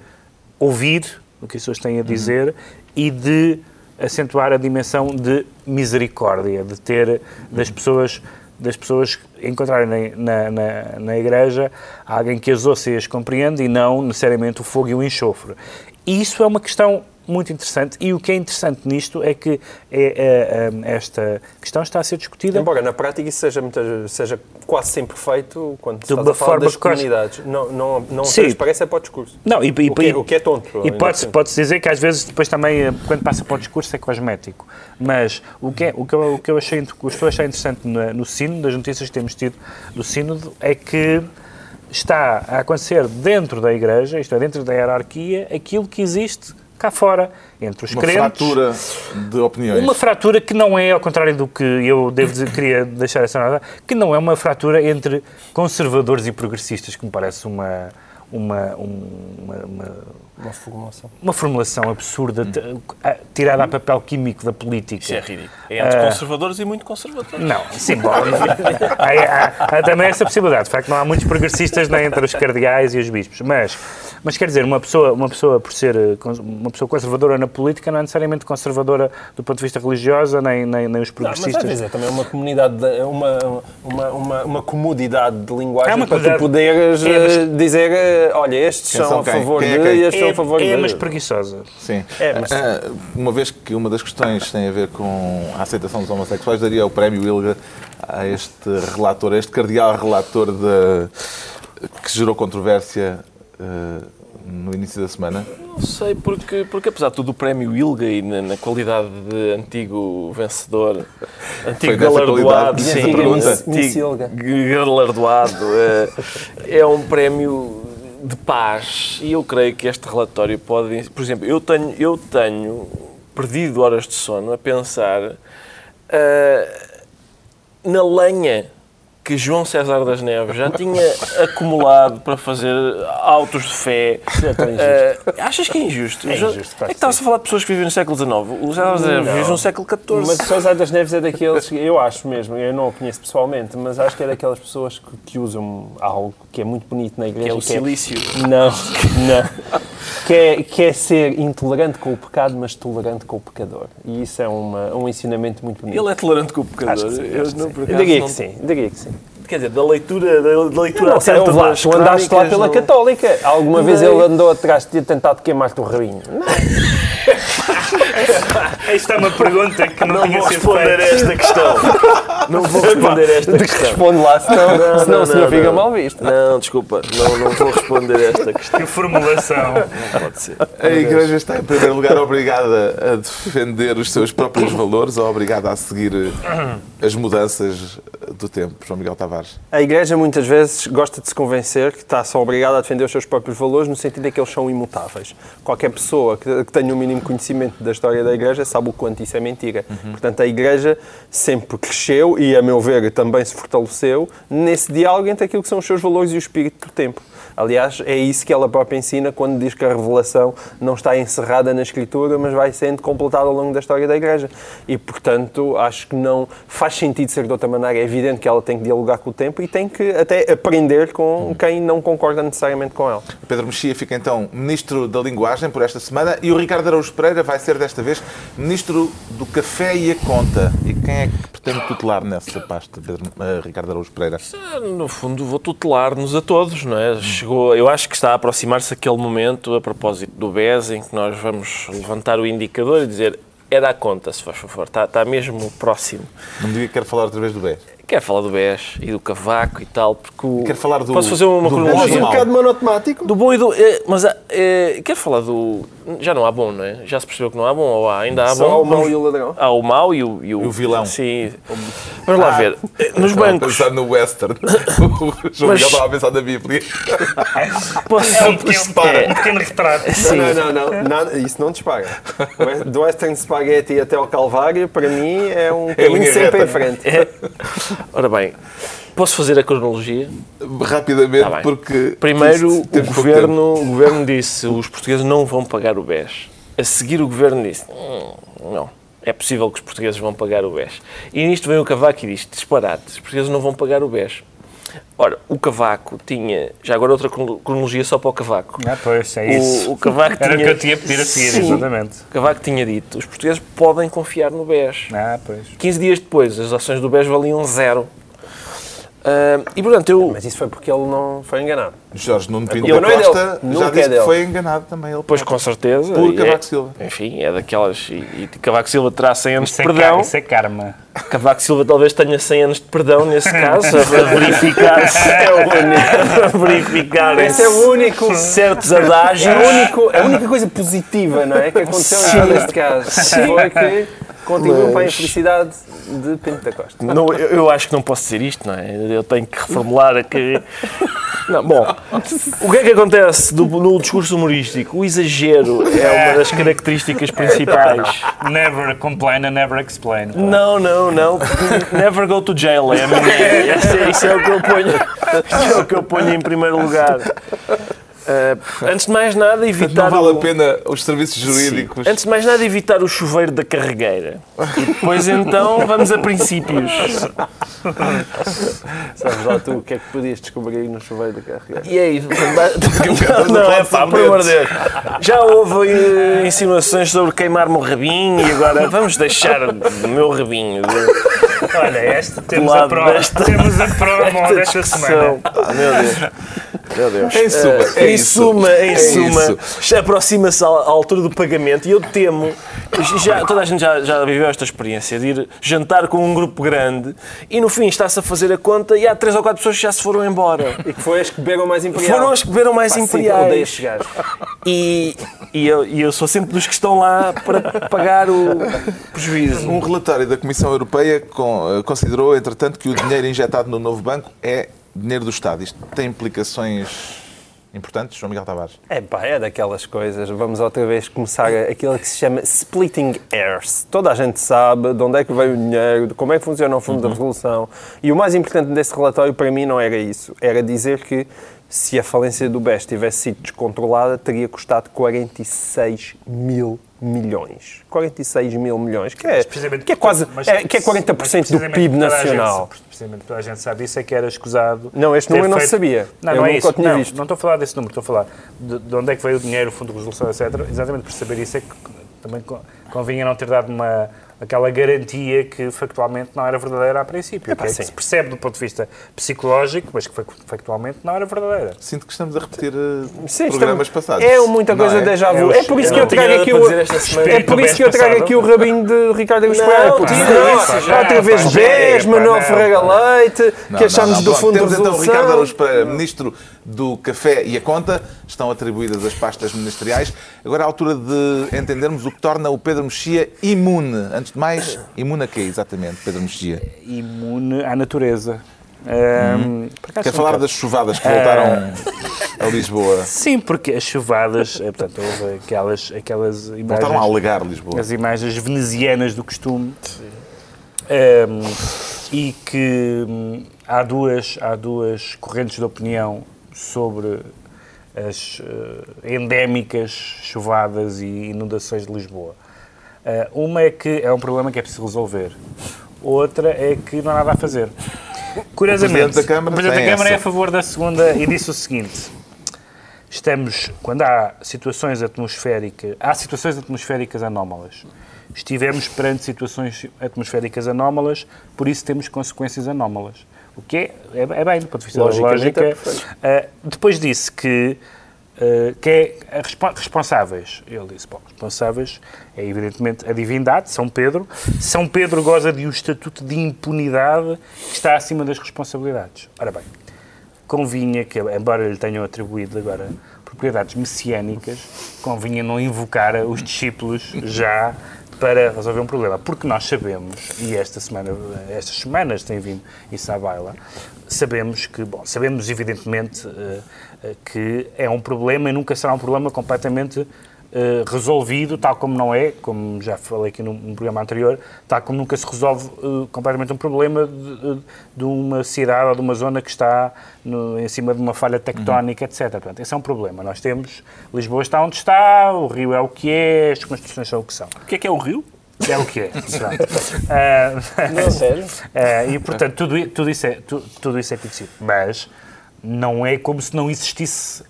ouvir o que as pessoas têm a dizer uhum. e de acentuar a dimensão de misericórdia, de ter das pessoas das pessoas encontrarem na, na, na igreja alguém que as ouça e as compreende e não necessariamente o fogo e o enxofre. Isso é uma questão muito interessante e o que é interessante nisto é que é, é, é, esta questão está a ser discutida. Embora na prática isso seja, seja quase sempre feito quando se está a falar das comunidades. Não, não, não transparece é para o discurso. Não, e, e, o, que, é, o que é tonto. E pode-se pode dizer que às vezes depois também, eh, quando passa para o discurso, é cosmético. Mas o que, é, o que, eu, o que eu achei, o que estou a achar interessante no, no Sínodo, das notícias que temos tido do Sínodo, é que está a acontecer dentro da Igreja, isto é, dentro da hierarquia, aquilo que existe cá fora, entre os uma crentes. Uma fratura de opiniões. Uma fratura que não é, ao contrário do que eu devo dizer, queria deixar essa nota, que não é uma fratura entre conservadores e progressistas, que me parece uma, uma, uma, uma uma formulação. Uma formulação absurda, hum. tirada a papel químico da política. Isso é ridículo. É entre uh, conservadores e muito conservadores. Não, sim, bom, há, há, há, também essa possibilidade. De facto, não há muitos progressistas nem entre os cardeais e os bispos. Mas, mas quer dizer, uma pessoa, uma pessoa, por ser eh, uma pessoa conservadora na política, não é necessariamente conservadora do ponto de vista religioso, nem, nem, nem os progressistas. Não, mas às vezes é também uma comunidade, de, uma, uma, uma, uma comodidade de linguagem é uma para tu poderes é, mas... Eh, dizer, olha, estes são a favor quem? de, quem é, estes são a favor é, de... É, mas preguiçosa. Sim. É, mas... Uh, uma vez que uma das questões tem a ver com a aceitação dos homossexuais, daria o prémio Ilga a este relator, a este cardeal relator de, que gerou controvérsia no início da semana? Não sei, porque, porque apesar de tudo o prémio Ilga e na, na qualidade de antigo vencedor, antigo galardoado, sim, antigo galardoado, é, é um prémio de paz e eu creio que este relatório pode, por exemplo, eu tenho, eu tenho perdido horas de sono a pensar uh, na lenha que João César das Neves já tinha acumulado para fazer autos de fé. Uh, achas que é injusto? É injusto. É que estava-se a falar de pessoas que vivem no século XIX. O José das Neves vive no século XIV. Mas César das Neves é daqueles, eu acho mesmo, eu não o conheço pessoalmente, mas acho que é daquelas pessoas que, que usam algo que é muito bonito na igreja. Que é o que silício. É, não, não. Que é, que é ser intolerante com o pecado, mas tolerante com o pecador. E isso é uma, um ensinamento muito bonito. Ele é tolerante com o pecador? Sim, eu, não, diria não... que sim, diria que sim quer dizer, da leitura, da, leitura não, atenta lá, Tu andaste lá pela não... Católica. Alguma não vez é. ele andou atrás de ter tentado queimar-te o rabinho? Não. Esta é uma pergunta que não, não vou responder a esta questão. Não vou responder a esta questão. Responde lá, senão, não, senão não, o senhor fica mal visto. Não, desculpa, não, não vou responder a esta questão. Que formulação. Não pode ser. A Igreja está, em primeiro lugar, obrigada a defender os seus próprios valores ou obrigada a seguir as mudanças do tempo, João Miguel Tavares? A Igreja muitas vezes gosta de se convencer que está só obrigada a defender os seus próprios valores no sentido de que eles são imutáveis. Qualquer pessoa que, tenha o um mínimo conhecimento da história da Igreja sabe o quanto isso é mentira. Uhum. Portanto, a Igreja sempre cresceu e, a meu ver, também se fortaleceu nesse diálogo entre aquilo que são os seus valores e o espírito do tempo. Aliás, é isso que ela própria ensina quando diz que a revelação não está encerrada na Escritura, mas vai sendo completada ao longo da história da Igreja. E, portanto, acho que não faz sentido ser de outra maneira. É evidente que ela tem que dialogar com o tempo e tem que até aprender com quem não concorda necessariamente com ela. Pedro Mexia fica então Ministro da Linguagem por esta semana e o Ricardo Araújo Pereira vai ser desta vez Ministro do Café e a Conta. E quem é que pretende tutelar nessa pasta, Pedro, uh, Ricardo Araújo Pereira? No fundo, vou tutelar-nos a todos, não é? Chegou, eu acho que está a aproximar-se aquele momento, a propósito do BES, em que nós vamos levantar o indicador e dizer é dar conta, se faz favor, está, está mesmo próximo. Não me diga que quero falar outra vez do BES. Quero falar do BES e do Cavaco e tal, porque o... Quero falar do Posso fazer uma cronologia? um bocado monotemático. Do bom e do... É, mas é, quero falar do... Já não há bom, não é? Já se percebeu que não há bom ou há? Ainda há Só bom? o mau e o ladrão. Há o mau e o... E o vilão. Sim. Vamos lá ver. Nos Estava a bancos... pensar no western. o João Mas- Miguel estava a pensar na Bíblia. Posso... É um pequeno, É. um pequeno retrato. Sim. Não, não, não, nada, isso não dispara. Do Western Spaghetti até ao Calvário, para mim, é um caminho linha sempre reta. em frente. É. Ora bem, posso fazer a cronologia? Rapidamente, Tá porque. Primeiro, o governo, o governo disse os portugueses não vão pagar o BES. A seguir, o governo disse "Hum, não, é possível que os portugueses vão pagar o BES. E nisto vem o Cavaco e diz disparate, os portugueses não vão pagar o BES. Ora, o Cavaco tinha, já agora outra crono- cronologia só para o Cavaco. Ah, pois, é isso. O, o Cavaco Era o tinha, que eu tinha a pedir a seguir, Sim. exatamente. O Cavaco tinha dito, os portugueses podem confiar no BES. Ah, pois. 15 dias depois, as ações do BES valiam zero. Ah, e portanto, eu, Mas isso foi porque ele não foi enganado. Jorge Nuno Pinto da não é Costa dele. já Nunca disse é que foi enganado também. Ele Pois, com certeza. Por E Cavaco é- Silva. Enfim, é daquelas. E, e Cavaco Silva terá 100 anos Isso de é, perdão. car- isso é karma. Cavaco Silva talvez tenha 100 anos de perdão nesse caso, a verificar se é o único. A verificar Esse é o único. certos adágios. É o único, a única coisa positiva, não é? Que aconteceu neste caso. Foi que contribuiu Mas- para a infelicidade de Pinto da Costa. Não, eu, eu acho que não posso dizer isto, não é? Eu tenho que reformular aqui. Não, bom, o que é que acontece do- no discurso humorístico? O exagero é uma das características principais. Never complain and never explain. Não, não, não. porque Never go to jail. É a minha, é- isso é o que eu ponho. É o que eu ponho em primeiro lugar. Ah, antes de mais nada, evitar. não vale o- a pena os serviços Sim. jurídicos. Antes de mais nada, evitar o chuveiro da carregueira. E depois então vamos a princípios. Sabes lá tu o que é que podias descobrir no chuveiro da carreira? E é isso. a Não, falar é de pá, por amor de Deus. Já houve eh, insinuações sobre queimar-me o rabinho e agora vamos deixar o meu rabinho. de- Olha, esta temos a prova. desta- Temos a prova desta discussão. semana. Meu Deus. Meu Deus. Em suma, Eh, é em suma, em É suma, já aproxima-se à à altura do pagamento e eu temo, já, toda a gente já, já viveu esta experiência de ir jantar com um grupo grande e no fim está-se a fazer a conta e há três ou quatro pessoas que já se foram embora. E que foi as que beberam mais imperial. Foram as que beberam mais Pá, imperiais. E, e, eu, e eu sou sempre dos que estão lá para pagar o prejuízo. Um relatório da Comissão Europeia eh, considerou, entretanto, que o dinheiro injetado no novo banco é dinheiro do Estado. Isto tem implicações importantes, João Miguel Tavares? É pá, é daquelas coisas. Vamos outra vez começar aquilo que se chama splitting hairs. Toda a gente sabe de onde é que veio o dinheiro, de como é que funciona o Fundo da Resolução. E o mais importante desse relatório para mim não era isso. Era dizer que se a falência do BES tivesse sido descontrolada, teria custado 46 mil milhões. 46 mil milhões, que é, Precisamente que é quase mas- é, que é mas 40% do PIB gente- nacional. precisamente toda a gente sabe isso, é que era escusado. Não, este número não se sabia. Não, Eu não é isso. não, visto. não estou a falar desse número, estou a falar de, de onde é que veio o dinheiro, o Fundo de Resolução, etc. Exatamente por saber isso é que também co- convinha não ter dado uma, aquela garantia que factualmente não era verdadeira a princípio. Epá, que é que se percebe do ponto de vista psicológico, mas que fac- factualmente não era verdadeira. Sinto que estamos a repetir eh, Sim, programas estamos- passados. É muita Não coisa é? déjà vu. É É, por isso eu que eu não trago aqui o. É por isso que eu trago aqui o rabinho de Ricardo Agus Pereira. Não, Outra vez pá, BES, Manuel pá, não. Ferreira Leite, Não, que achamos não, não. do Fundo de Temos então o Resolução. Ricardo Araújo Pereira, Ministro do Café e a Conta. Estão atribuídas as pastas ministeriais. Agora é a altura de entendermos o que torna o Pedro Mexia imune. Antes de mais, imune a quê, exatamente, Pedro Mexia? Imune à natureza. Acaso Quer um falar bocado- das chuvadas que voltaram a Lisboa? Sim, porque as chuvadas, eh, portanto, houve aquelas, aquelas imagens... Voltaram a alegar Lisboa. as imagens venezianas do costume. Ehm, e que hum, há, duas, há duas correntes de opinião sobre as eh, endémicas chuvadas e inundações de Lisboa. Eh, uma é que é um problema que é preciso resolver. Outra é que não há nada a fazer. Curiosamente, Presidente da Câmara o Presidente da Câmara é a favor da segunda e disse o seguinte: estamos, quando há situações atmosféricas, há situações atmosféricas anómalas. Estivemos perante situações atmosféricas anómalas, por isso temos consequências anómalas. O que é, é, é bem, do ponto de vista da lógica. é. Ah, depois disse que Uh, que é responsáveis. Ele disse, bom, responsáveis é evidentemente a divindade, São Pedro. São Pedro goza de um estatuto de impunidade que está acima das responsabilidades. Ora bem, convinha que, embora lhe tenham atribuído agora propriedades messiânicas, convinha não invocar os discípulos já para resolver um problema. Porque nós sabemos, e esta semana, estas semanas tem vindo isso à baila, sabemos que, bom, sabemos evidentemente uh, que é um problema e nunca será um problema completamente Uh, resolvido, tal como não é, como já falei aqui no programa anterior, tal como nunca se resolve uh, completamente um problema de, de, uma cidade ou de uma zona que está no, em cima de uma falha tectónica, uhum. etc. Portanto, esse é um problema. Nós temos, Lisboa está onde está, o Rio é o que é, as construções são o que são. O que é que é o Rio? É o que é. uh, não, sério? Uh, e, portanto, tudo, tudo, isso é, tudo, tudo isso é conhecido. Mas não é como se não existisse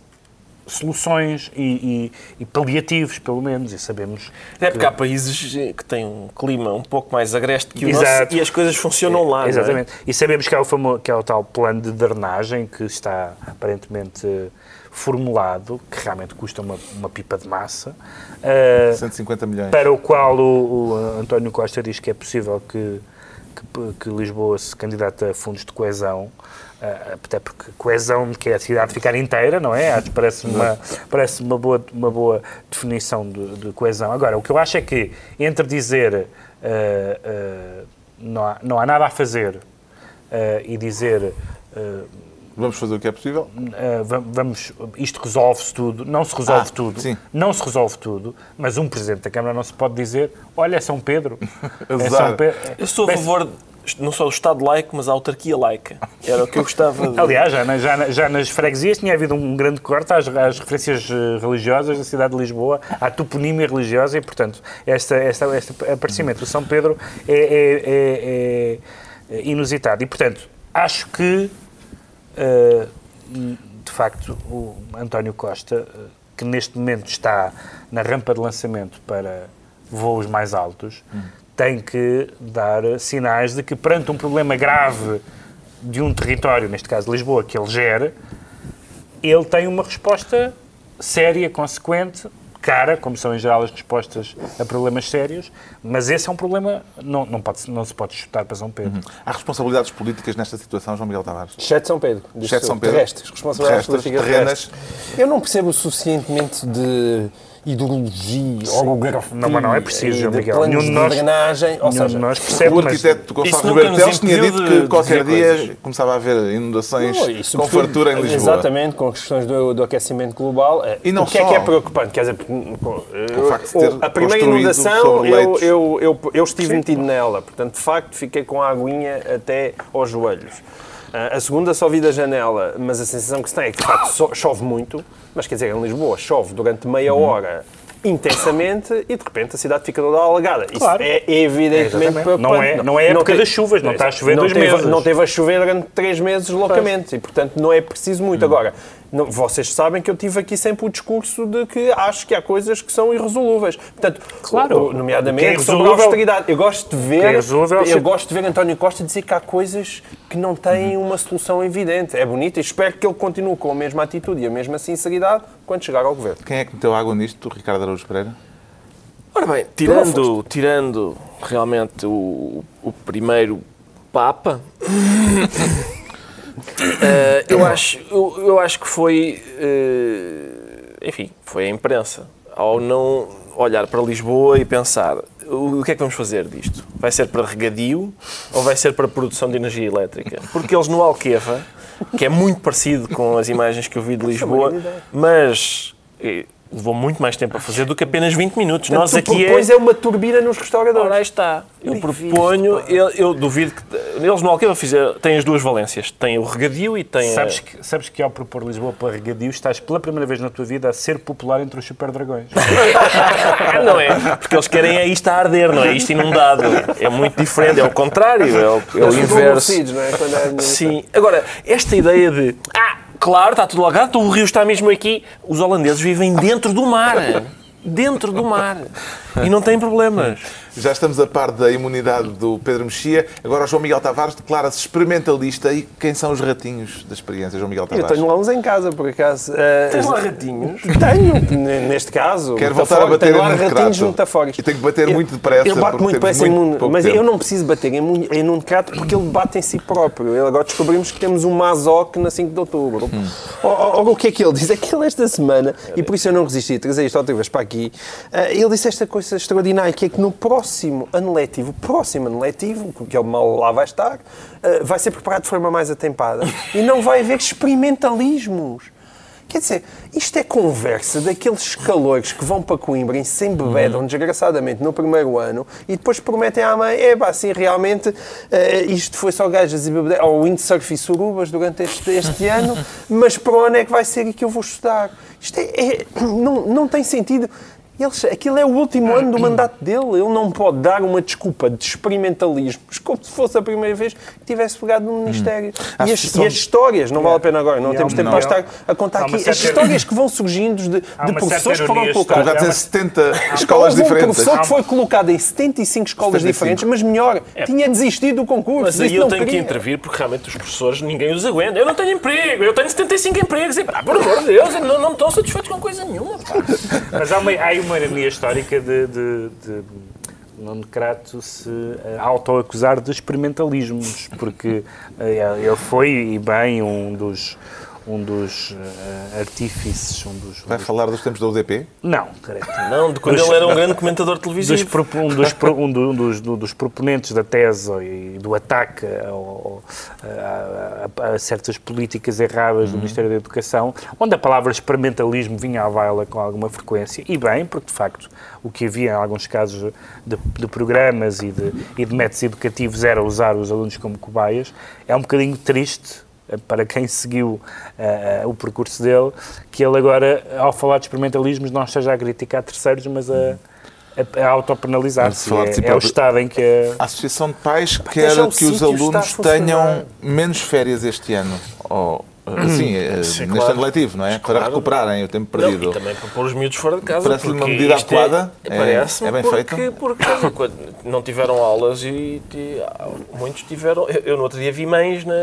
soluções e, e, e, paliativos, pelo menos, e sabemos... É porque que... há países que têm um clima um pouco mais agreste que o Exato. nosso e as coisas funcionam lá, é, Exatamente. É? E sabemos que é, o famo... que é o tal plano de drenagem que está aparentemente formulado, que realmente custa uma, uma pipa de massa. Uh, 150 milhões. Para o qual o, o António Costa diz que é possível que, que, que Lisboa se candidate a fundos de coesão, Uh, até porque coesão que é a cidade ficar inteira, não é? Acho parece uma, parece uma, boa, uma boa definição de, de coesão. Agora, o que eu acho é que entre dizer uh, uh, não, há, não há nada a fazer e dizer Vamos fazer o que é possível? Uh, vamos, isto resolve-se tudo, não se resolve ah, tudo, sim. não se resolve tudo, mas um Presidente da Câmara não se pode dizer, olha, é São Pedro. é São Pedro. Eu sou a favor não só o Estado laico, mas a autarquia laica. Era o que eu gostava de... Aliás, já, já, já nas freguesias tinha havido um grande corte às, às, referências eh, religiosas da cidade de Lisboa, à toponímia religiosa e, portanto, esta, esta, este aparecimento do São Pedro é, é, é, é inusitado. E, portanto, acho que Uh, de facto, o António Costa, uh, que neste momento está na rampa de lançamento para voos mais altos, hum. tem que dar sinais de que, perante um problema grave de um território, neste caso Lisboa, que ele gera, ele tem uma resposta séria, consequente, cara, como são em geral as respostas a problemas sérios, mas esse é um problema, não, não, pode, não se pode chutar para São Pedro. Uhum. Há responsabilidades políticas nesta situação, João Miguel Tavares? Exceto São Pedro. Exceto São Pedro. Terrestres. Responsabilidades terrestres, terrenas. Eu não percebo suficientemente de ideologia, orografia. Não, mas não é preciso, João Miguel. Nenhum de nós, drenagem, ou seja, nós percebe, o arquiteto Gonçalo Roberto Teles tinha dito que qualquer dia coisas. começava a haver inundações não, com fartura em Lisboa. Exatamente, com as questões do, do aquecimento global. E não o que só. é que é preocupante? Quer dizer, o facto de ter a primeira inundação, eu, eu, eu, eu, estive Sim. metido nela, portanto, de facto, fiquei com a aguinha até aos joelhos. A segunda só vi da janela, mas a sensação que se tem é que de facto chove muito, mas quer dizer, em Lisboa chove durante meia uhum. hora intensamente e de repente a cidade fica toda alagada. Claro. Isso é evidentemente é Não é, não é época não das chuvas, não está a chover não dois teve, meses. Não teve a chover durante três meses loucamente pois. e portanto não é preciso muito. Hum. Agora, não, vocês sabem que eu tive aqui sempre o discurso de que acho que há coisas que são irresolúveis. Portanto, claro, nomeadamente é sobre a austeridade. Eu gosto de ver, é eu gosto de ver António Costa dizer que há coisas que não têm uma solução evidente. É bonito e espero que ele continue com a mesma atitude e a mesma sinceridade quando chegar ao governo. Quem é que meteu água nisto, Ricardo Araújo Pereira? Ora bem, tirando, tirando realmente o, o primeiro Papa, Uh, eu, acho, eu, eu, acho que foi, uh, enfim, foi a imprensa, ao não olhar para Lisboa e pensar o que é que vamos fazer disto? Vai ser para regadio ou vai ser para produção de energia elétrica? Porque eles no Alqueva, que é muito parecido com as imagens que eu vi de Lisboa, mas eh, levou muito mais tempo a fazer do que apenas 20 minutos. Portanto, Nós aqui depois é... é uma turbina nos restauradores. Ora, aí está. Eu proponho, eu, eu, duvido que. Eles no Alqueva fizeram, têm as duas valências. Tem o regadio e tem. Sabes, a... que, sabes que ao propor Lisboa para regadio, estás pela primeira vez na tua vida a ser popular entre os superdragões. não é? Porque eles querem é isto a arder, não é? Isto inundado. É muito diferente, é o contrário, é o, é o inverso. Não é? é Sim. Agora, esta ideia de. Ah, claro, está tudo alagado, o rio está mesmo aqui. Os holandeses vivem dentro do mar. Dentro do mar. E não têm problemas. Já estamos a par da imunidade do Pedro Mexia. Agora o João Miguel Tavares declara-se experimentalista. E quem são os ratinhos da experiência, João Miguel Tavares? Eu tenho lá uns em casa, por acaso. Uh, Tens lá ratinhos? Tenho, neste caso. Quero voltar a bater tenho lá ratinhos metafóricos. E tenho que bater muito depressa. Eu bato muito depressa em Nuno, mas tempo. eu não preciso bater em, em Nuno Crato porque ele bate em si próprio. Agora descobrimos que temos um Mazoc na 5 de outubro. Hum. Ora, o que é que ele diz? É que ele esta semana, e por isso eu não resisti a trazer isto outra vez para aqui, uh, ele disse esta coisa extraordinária, que é que no próximo ano letivo, próximo ano letivo, que ele mal lá vai estar, uh, vai ser preparado de forma mais atempada. E não vai haver experimentalismos. Quer dizer, isto é conversa daqueles calores que vão para Coimbra e se embebedam uhum. desgraçadamente no primeiro ano e depois prometem à mãe, é pá, assim, realmente uh, isto foi só gajas e bebedeiras, ou windsurf e surubas durante este, este ano, mas para onde é que vai ser e que eu vou estudar? Isto é, é não, não tem sentido. Eles, aquilo é o último ano do mandato dele. Ele não pode dar uma desculpa de experimentalismos como se fosse a primeira vez que tivesse pegado no Ministério. Hum. E, as, são... e, as, histórias, não vale a pena agora, não temos tempo para estar a contar aqui. As histórias que vão surgindo de, de professores que foram colocados. Colocados em 70 escolas diferentes. Um professor que foi colocado em 75 escolas 75. diferentes, mas melhor, é. tinha desistido do concurso. Mas aí eu tenho queria. que intervir porque realmente os professores ninguém os aguenta. Eu não tenho emprego, eu tenho 75 empregos. E, pá, por amor de Deus, não, não estou satisfeito com coisa nenhuma. Pá. Mas há uma, há uma ironia histórica de, de, de Nuno Crato se uh, autoacusar de experimentalismos, porque uh, ele foi, e bem, um dos um dos uh, artífices. Um dos, Vai falar dos tempos da UDP? Não, creio. Não, de quando dos, ele era um grande comentador televisivo. Dos, um, dos, um dos, dos, proponentes da tese e do ataque ao, a, a, a, certas políticas erradas uhum. do Ministério da Educação, onde a palavra experimentalismo vinha à baila com alguma frequência. E bem, porque de facto o que havia em alguns casos de, de programas e de, e de métodos educativos era usar os alunos como cobaias. É um bocadinho triste para quem seguiu uh, o percurso dele, que ele agora, ao falar de experimentalismos, não esteja a criticar terceiros, mas a, a, a autopenalizar-se. É, é, o estado em que... A, a Associação de Pais quer que os alunos tenham menos férias este ano. Ou Hum. Sim, eh, neste claro. ano letivo, não é? Claro. Para recuperarem o tempo perdido. Não, e também para pôr os miúdos fora de casa. Parece-lhe uma medida é- adequada? É, parece é, bem porque, feito? Porque quando não tiveram aulas e, e muitos tiveram. Eu, eu, no outro dia vi mães na,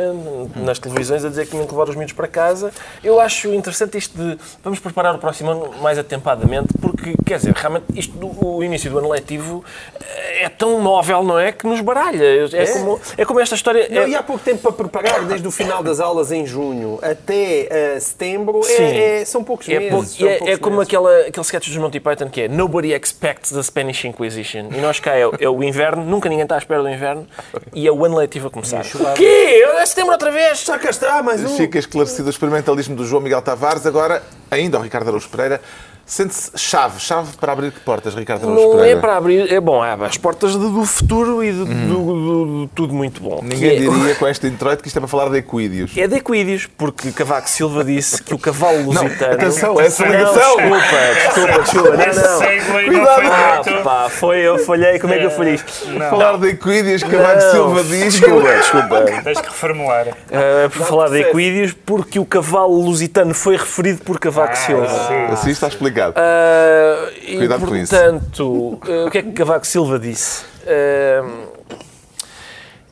nas televisões a dizer que tinham que levar os miúdos para casa. Eu acho interessante isto de vamos preparar o próximo ano mais atempadamente, porque, quer dizer, realmente isto do o início do ano letivo eh, é tão móvel, não é? Que nos baralha. É, é. Como, é como esta história. Não, é... E há pouco tempo para preparar, desde o final das aulas em junho até uh, setembro é, é, são poucos é meses. Pouco, é, poucos é, como aquela, aquele sketch dos Monty Python que é Nobody expects the Spanish Inquisition. E nós cá é, é o inverno, nunca ninguém está à espera do inverno e é o ano letivo a começar. O quê? É setembro outra vez? Já cá está, mais um. Fica esclarecido o experimentalismo do João Miguel Tavares. Agora, ainda o Ricardo Araújo Pereira Sente-se chave, chave para abrir que portas, Ricardo Araújo Não Pereira? é para abrir, é bom, é as portas do futuro e de, uhum. do, do, do, tudo muito bom. Ninguém é, diria com este introito que isto é para falar de equídeos. É de equídeos, porque Cavaco Silva disse que o cavalo lusitano... Não, atenção, essa ligação! Desculpa, desculpa, desculpa. Não, não. Cuidado! Ah, pá, foi, eu falhei, como é que eu falhei isto? Não. Falar de equídeos, Cavaco não. Silva diz... Desculpa, desculpa. Tens que reformular. Uh, por falar de equídeos, porque o cavalo lusitano foi referido por Cavaco ah, Silva. Sim. Assim está explicado. Uh, Uh, Cuidado e, portanto, uh, o que é que Cavaco Silva disse? Uh,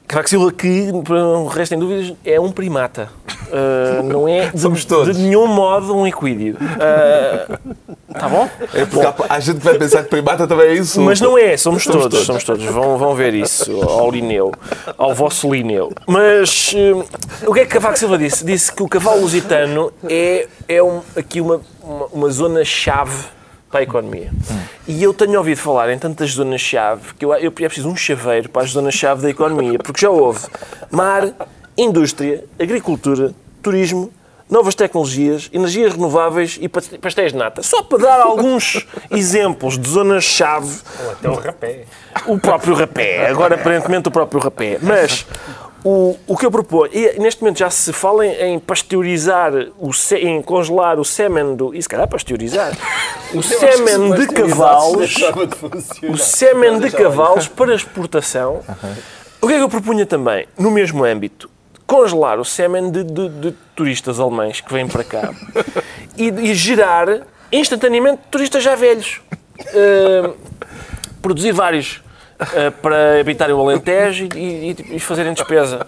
Cavaco Silva, que, para o resto em dúvidas, é um primata. Uh, não é de, de, nenhum modo um equídeo. Está bom? É porque bom. Há, gente que vai pensar que primata também é isso. Mas não é, somos, somos todos, todos, Somos todos. Vão, vão ver isso ao Lineu, ao vosso Lineu. Mas o que é que Cavaco Silva disse? Disse que o cavalo lusitano é, é um, aqui uma, uma, uma zona-chave para a economia. Hum. E eu tenho ouvido falar em tantas zonas-chave que eu, eu preciso um chaveiro para as zonas-chave da economia, porque já houve mar, indústria, agricultura, turismo, novas tecnologias, energias renováveis e pastéis de nata. Só para dar alguns exemplos de zonas-chave. Ou até o rapé. O próprio rapé. Agora, aparentemente, o próprio rapé. Mas o, o que eu proponho, e neste momento já se fala em, em pasteurizar, o, em congelar o sêmen do. E se calhar pasteurizar. O sêmen de cavalos. O sêmen de cavalos para exportação. O que é que eu propunha também? No mesmo âmbito, congelar o sêmen de, de, de turistas alemães que vêm para cá e, e gerar instantaneamente turistas já velhos. Uh, produzir vários uh, para habitarem o Alentejo e, e, e, fazerem despesa.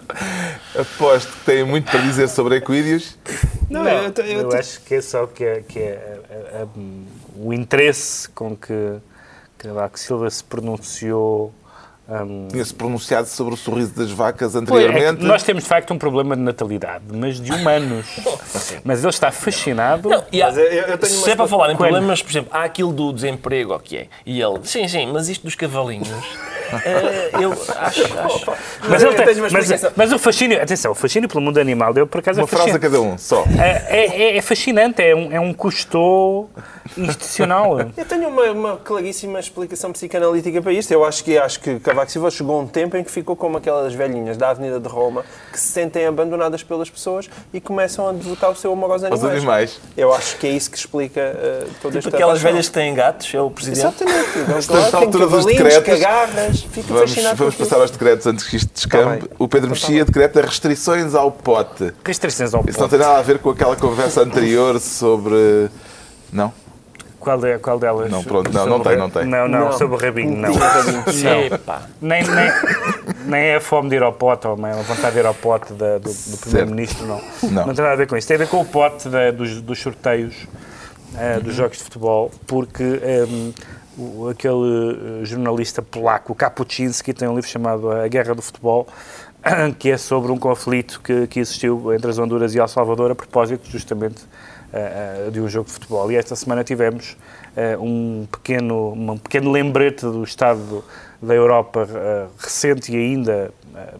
Aposto que têm muito para dizer sobre equídeos. Não, Não eu, eu, eu, acho que é só que é, que é a, a, a, o interesse com que Cavaco Silva se pronunciou um... Tinha-se pronunciado sobre o sorriso das vacas anteriormente. É nós temos, de facto, um problema de natalidade, mas de humanos. mas ele está fascinado. Não, há, eu, eu se é para falar em problemas, por exemplo, há aquilo do desemprego, ok? E ele, sim, sim, mas isto dos cavalinhos. É, eu acho. acho. Mas, tem, mas, mas, o fascínio, atenção, o fascínio pelo mundo animal deu por acaso Uma é frase a cada um, só. É, é, é fascinante, é um, é um custo institucional. Eu tenho uma, uma, claríssima explicação psicanalítica para isto. Eu acho que acho que Cavaco Silva chegou um tempo em que ficou como aquelas velhinhas da Avenida de Roma que se sentem abandonadas pelas pessoas e começam a devotar o seu amor aos animais. Aos animais. Eu acho que é isso que explica uh, toda tipo esta aquelas velhas que têm gatos, é o presidente. Exatamente. Então, claro, altura dos decretos, cagarras, fico vamos, vamos passar aos decretos antes que isto descambe. Tá o Pedro tá Mexia decreta restrições ao pote. Restrições ao pote. Isso não tem nada a ver com aquela conversa anterior sobre... Não? Qual, é, qual delas? Não, pronto, não, não tem, não tem. Não, não, não. sobre o rabinho, não. não. Nem, nem, nem é a fome de ir ao pote, ou a vontade de ir ao pote da, do, do Primeiro-Ministro, não. não. Não tem nada a ver com isso. Tem a ver com o pote da, dos, dos sorteios uh, dos jogos de futebol, porque um, ehm, aquele eh, jornalista polaco, Kapuczynski, tem um livro chamado A Guerra do Futebol, que é sobre um conflito que, que existiu entre as Honduras e El Salvador a propósito justamente uh, de um jogo de futebol. E esta semana tivemos uh, um, pequeno, um pequeno lembrete do estado da Europa uh, recente e ainda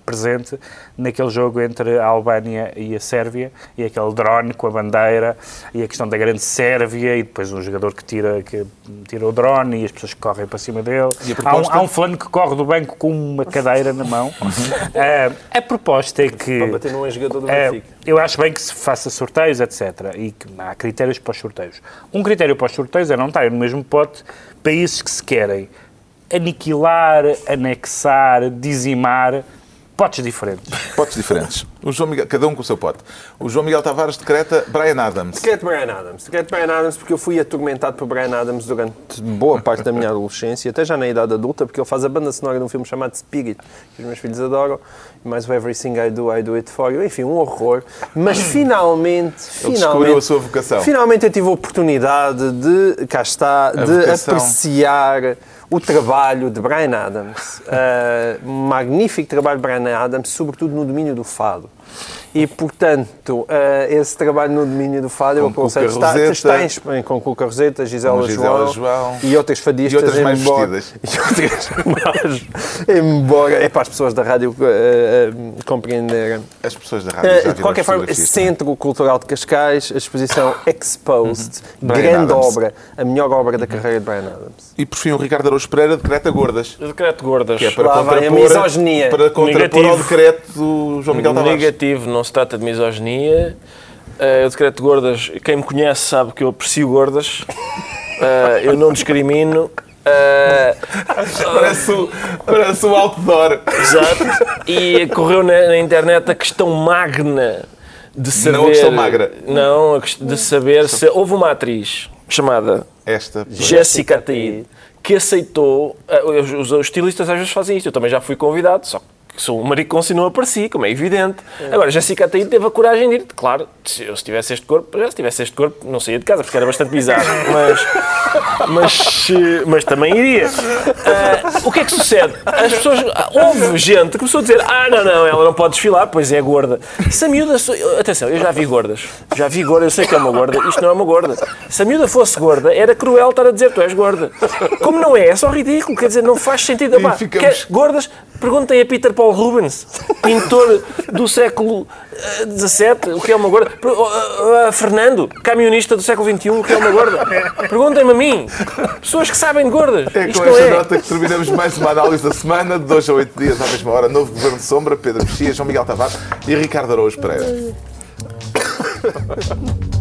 presente naquele jogo entre a Albânia e a Sérvia e aquele drone com a bandeira e a questão da grande Sérvia e depois um jogador que tira, que tira o drone e as pessoas que correm para cima dele. Proposta... Há, um, há um fulano que corre do banco com uma cadeira na mão. uh, a proposta é que... Para bater num jogador do Benfica. Uh, eu acho bem que se faça sorteios, etc. E que há critérios para os sorteios. Um critério para os sorteios é não estar no mesmo pote países que se querem aniquilar, anexar, dizimar potes diferentes. Potes diferentes. O João Miguel, cada um com o seu pote. O João Miguel Tavares decreta Brian Adams. Decreto Brian Adams. Decreto Brian Adams porque eu fui atormentado por Brian Adams durante boa parte da minha adolescência, até já na idade adulta, porque ele faz a banda sonora de um filme chamado Spirit, que os meus filhos adoram, e mais o Everything I Do, I Do It For You. Enfim, um horror. Mas finalmente, ele finalmente... a sua vocação. Finalmente eu tive a oportunidade de, cá está, a de vocação. apreciar o trabalho de Brian Adams, uh, magnífico trabalho de Brian Adams, sobretudo no domínio do fado. E, portanto, uh, esse trabalho no domínio do fado, eu aconselho, está, está em Espanha, com Cuca Roseta, Gisela, Gisela João, João, e outras fadistas. E outras mais embora, vestidas. E outras embora, é para as pessoas da rádio uh, uh, compreenderem. As pessoas da rádio De qualquer forma, Centro Cultural de Cascais, a exposição Exposed, uhum. grande Adams. obra, a melhor obra da carreira de Brian Adams. E, por fim, o Ricardo Araújo Pereira decreta gordas. Decreto gordas. Que é para Lá contrapor, a misoginia. Para contrapor ao decreto do João Miguel Tavares. Negativo, não se trata de misoginia. Uh, o decreto de gordas, quem me conhece sabe que eu aprecio gordas. Uh, eu não discrimino. Uh, parece, o, parece o outdoor. Exato. E correu na, na, internet a questão magna de saber. Não a questão magra. Não, de saber se houve uma atriz chamada Esta, Jessica Ataíde que aceitou. Os, os, os estilistas às vezes fazem isto. Eu também já fui convidado, só que sou um maricão se não apareci, como é evidente. É. Agora, Jessica Ataíde teve a coragem de ir, claro, se eu se tivesse este corpo, já se tivesse este corpo, não saía de casa, porque era bastante bizarro, mas, mas, mas também iria. Uh, o que é que sucede? As pessoas, houve gente que começou a dizer, ah, não, não, ela não pode desfilar, pois é gorda. Se a miúda, atenção, eu já vi gordas, já vi gorda, eu sei que é uma gorda, isto não é uma gorda. Se a miúda fosse gorda, era cruel estar a dizer, tu és gorda. Como não é? É só ridículo, quer dizer, não faz sentido. Epá, ficamos... quer, gordas, perguntem a Peter Paul Rubens, pintor do século XVII, eh, o que é uma gorda. Eh, eh, Fernando, camionista do século XXI, o que é uma gorda. Perguntem-me a mim, pessoas que sabem de gordas. É com esta é. nota que terminamos mais uma análise da semana, de dois a oito dias à mesma hora. Novo Governo de Sombra, Pedro Mexia, João Miguel Tavares e Ricardo Araújo Pereira.